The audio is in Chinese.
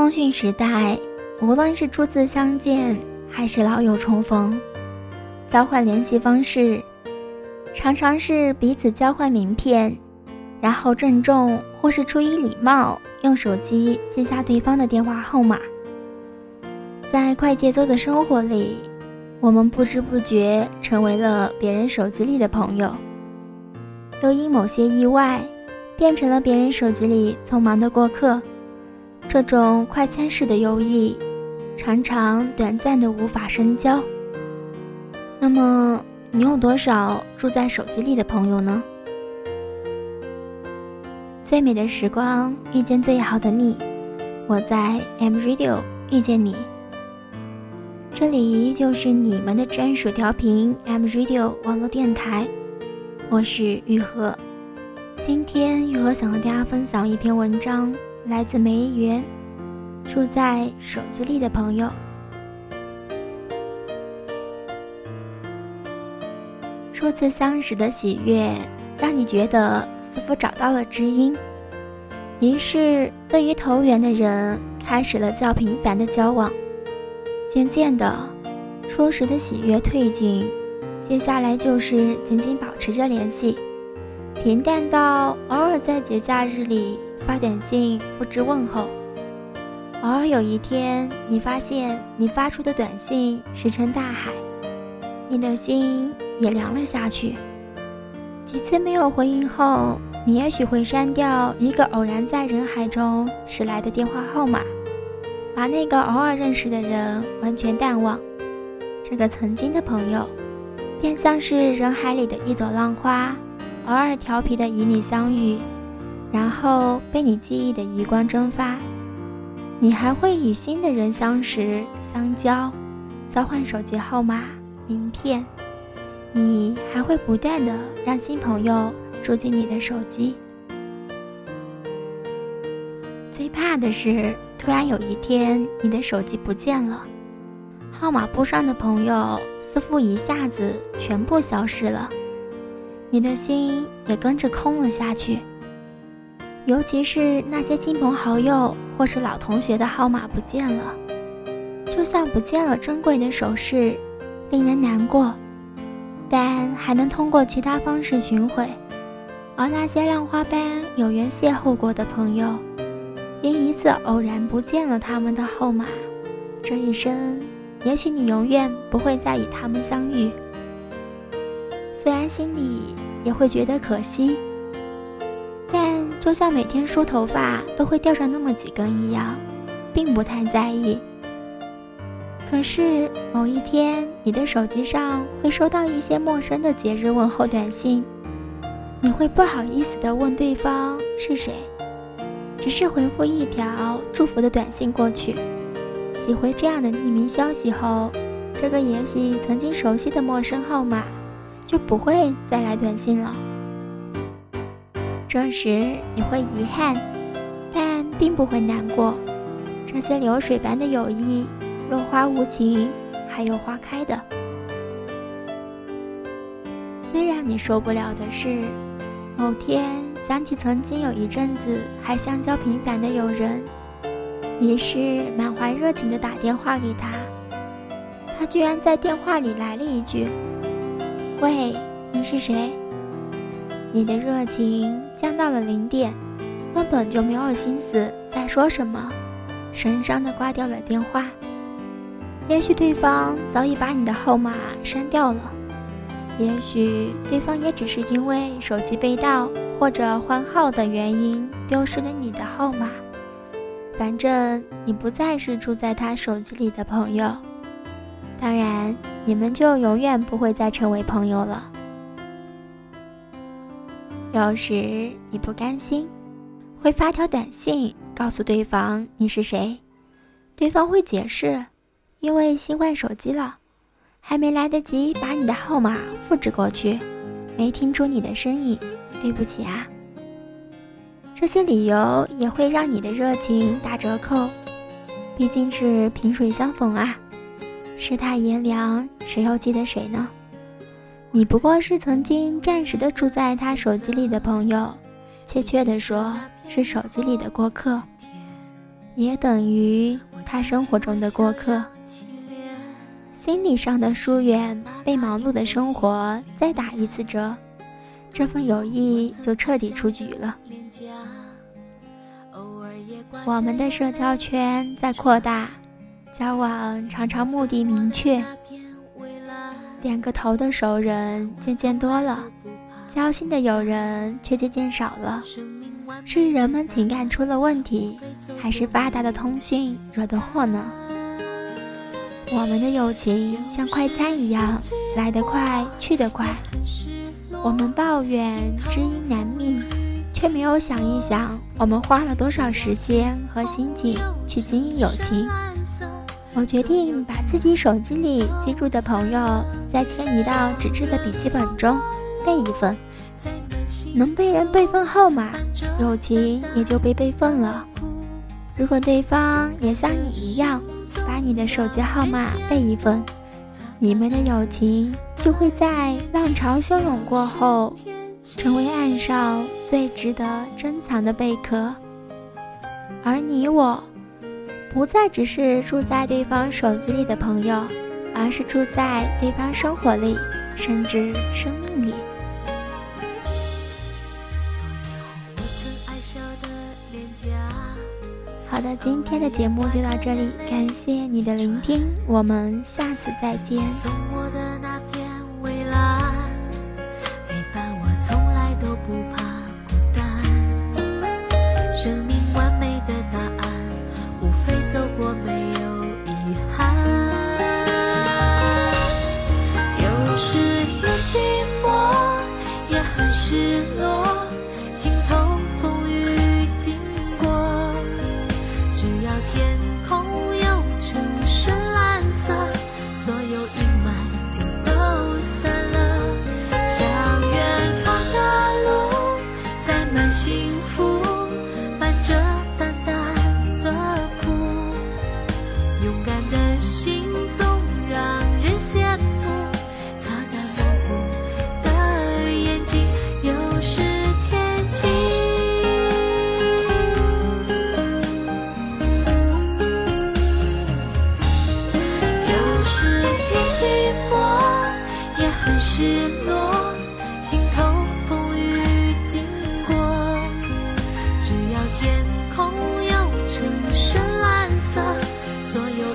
通讯时代，无论是初次相见，还是老友重逢，交换联系方式，常常是彼此交换名片，然后郑重或是出于礼貌，用手机记下对方的电话号码。在快节奏的生活里，我们不知不觉成为了别人手机里的朋友，又因某些意外，变成了别人手机里匆忙的过客。这种快餐式的友谊，常常短暂的无法深交。那么，你有多少住在手机里的朋友呢？最美的时光遇见最好的你，我在 M Radio 遇见你。这里依旧是你们的专属调频 M Radio 网络电台，我是玉禾。今天玉禾想和大家分享一篇文章。来自梅园，住在手机里的朋友。初次相识的喜悦，让你觉得似乎找到了知音，于是对于投缘的人开始了较频繁的交往。渐渐的，初时的喜悦褪尽，接下来就是紧紧保持着联系，平淡到偶尔在节假日里。发短信复制问候，偶尔有一天，你发现你发出的短信石沉大海，你的心也凉了下去。几次没有回应后，你也许会删掉一个偶然在人海中驶来的电话号码，把那个偶尔认识的人完全淡忘。这个曾经的朋友，便像是人海里的一朵浪花，偶尔调皮的与你相遇。然后被你记忆的余光蒸发，你还会与新的人相识、相交，交换手机号码、名片，你还会不断的让新朋友住进你的手机。最怕的是，突然有一天你的手机不见了，号码簿上的朋友似乎一下子全部消失了，你的心也跟着空了下去。尤其是那些亲朋好友或是老同学的号码不见了，就像不见了珍贵的首饰，令人难过。但还能通过其他方式寻回。而那些浪花般有缘邂逅过的朋友，因一次偶然不见了他们的号码，这一生，也许你永远不会再与他们相遇。虽然心里也会觉得可惜。就像每天梳头发都会掉上那么几根一样，并不太在意。可是某一天，你的手机上会收到一些陌生的节日问候短信，你会不好意思地问对方是谁，只是回复一条祝福的短信过去。几回这样的匿名消息后，这个也许曾经熟悉的陌生号码就不会再来短信了。这时你会遗憾，但并不会难过。这些流水般的友谊，落花无情，还有花开的。最让你受不了的是，某天想起曾经有一阵子还相交频繁的友人，于是满怀热情的打电话给他，他居然在电话里来了一句：“喂，你是谁？”你的热情降到了零点，根本就没有心思再说什么，神伤的挂掉了电话。也许对方早已把你的号码删掉了，也许对方也只是因为手机被盗或者换号的原因丢失了你的号码。反正你不再是住在他手机里的朋友，当然你们就永远不会再成为朋友了。有时你不甘心，会发条短信告诉对方你是谁，对方会解释，因为新换手机了，还没来得及把你的号码复制过去，没听出你的声音，对不起啊。这些理由也会让你的热情打折扣，毕竟是萍水相逢啊，世态炎凉，谁又记得谁呢？你不过是曾经暂时的住在他手机里的朋友，确切的说，是手机里的过客。也等于他生活中的过客。心理上的疏远被忙碌的生活再打一次折，这份友谊就彻底出局了。我们的社交圈在扩大，交往常常目的明确，点个头的熟人渐渐多了，交心的友人却渐渐少了。是人们情感出了问题，还是发达的通讯惹的祸呢？我们的友情像快餐一样，来得快，去得快。我们抱怨知音难觅，却没有想一想，我们花了多少时间和心情去经营友情。我决定把自己手机里记住的朋友，再迁移到纸质的笔记本中，备一份。能被人备份号码，友情也就被备份了。如果对方也像你一样，把你的手机号码备一份，你们的友情就会在浪潮汹涌过后，成为岸上最值得珍藏的贝壳。而你我，不再只是住在对方手机里的朋友，而是住在对方生活里，甚至生命里。好的，今天的节目就到这里，感谢你的聆听，我们下次再见。送我的那片蔚蓝，陪伴我从来都不怕孤单。生命完美寂寞，也很失落，心头风雨经过，只要天空有成深蓝色，所有